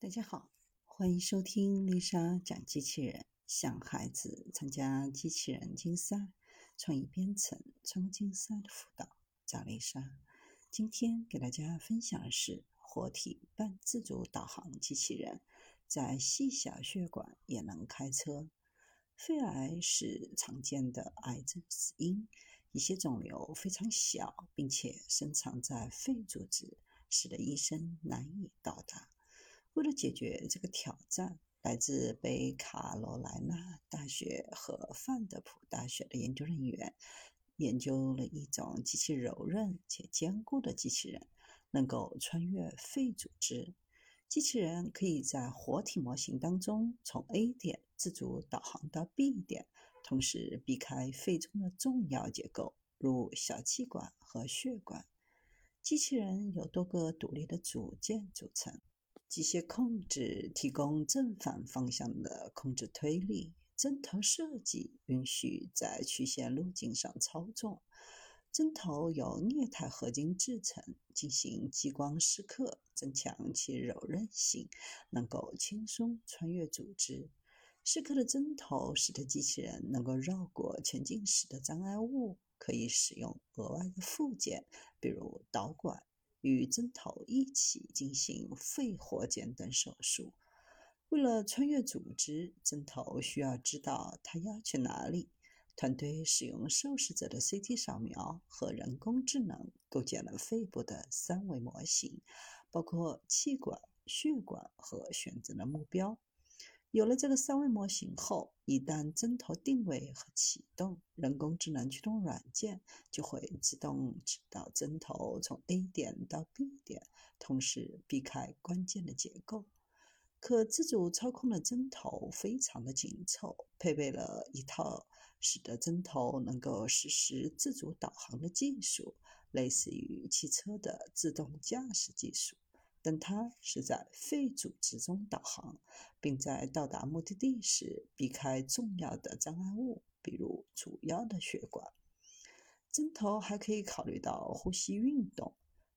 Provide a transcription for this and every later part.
大家好，欢迎收听丽莎讲机器人，向孩子参加机器人竞赛、创意编程、创客竞赛的辅导。找丽莎，今天给大家分享的是活体半自主导航机器人，在细小血管也能开车。肺癌是常见的癌症死因，一些肿瘤非常小，并且深藏在肺组织，使得医生难以到达。为了解决这个挑战，来自北卡罗来纳大学和范德普大学的研究人员研究了一种极其柔韧且坚固的机器人，能够穿越肺组织。机器人可以在活体模型当中从 A 点自主导航到 B 点，同时避开肺中的重要结构，如小气管和血管。机器人由多个独立的组件组成。机械控制提供正反方向的控制推力，针头设计允许在曲线路径上操纵。针头由镍钛合金制成，进行激光蚀刻，增强其柔韧性，能够轻松穿越组织。蚀刻的针头使得机器人能够绕过前进时的障碍物，可以使用额外的附件，比如导管。与针头一起进行肺活检等手术。为了穿越组织，针头需要知道它要去哪里。团队使用受试者的 CT 扫描和人工智能构建了肺部的三维模型，包括气管、血管和选择的目标。有了这个三维模型后，一旦针头定位和启动，人工智能驱动软件就会自动指导针头从 A 点到 B 点，同时避开关键的结构。可自主操控的针头非常的紧凑，配备了一套使得针头能够实时自主导航的技术，类似于汽车的自动驾驶技术。但它是在肺组织中导航，并在到达目的地时避开重要的障碍物，比如主要的血管。针头还可以考虑到呼吸运动。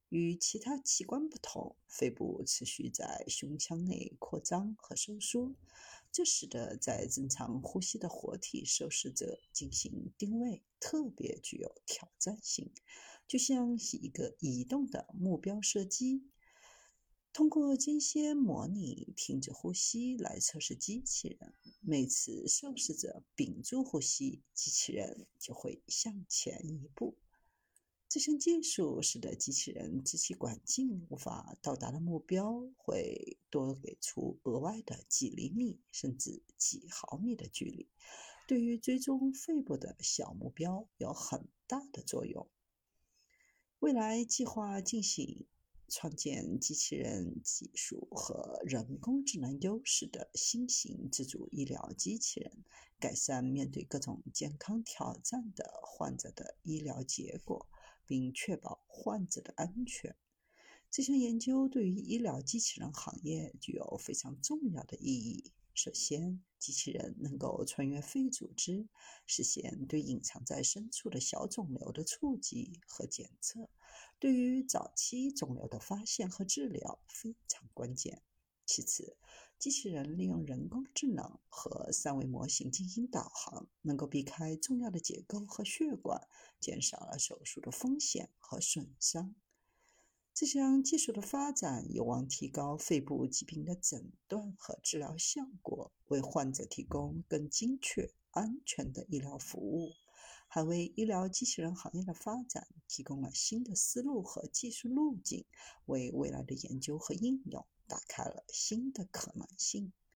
与其他器官不同，肺部持续在胸腔内扩张和收缩，这使得在正常呼吸的活体受试者进行定位特别具有挑战性，就像是一个移动的目标射击。通过间歇模拟停止呼吸来测试机器人。每次受试者屏住呼吸，机器人就会向前一步。这项技术使得机器人支气管径无法到达的目标会多给出额外的几厘米甚至几毫米的距离，对于追踪肺部的小目标有很大的作用。未来计划进行。创建机器人技术和人工智能优势的新型自主医疗机器人，改善面对各种健康挑战的患者的医疗结果，并确保患者的安全。这项研究对于医疗机器人行业具有非常重要的意义。首先，机器人能够穿越肺组织，实现对隐藏在深处的小肿瘤的触及和检测，对于早期肿瘤的发现和治疗非常关键。其次，机器人利用人工智能和三维模型进行导航，能够避开重要的结构和血管，减少了手术的风险和损伤。这项技术的发展有望提高肺部疾病的诊断和治疗效果，为患者提供更精确、安全的医疗服务，还为医疗机器人行业的发展提供了新的思路和技术路径，为未来的研究和应用打开了新的可能性。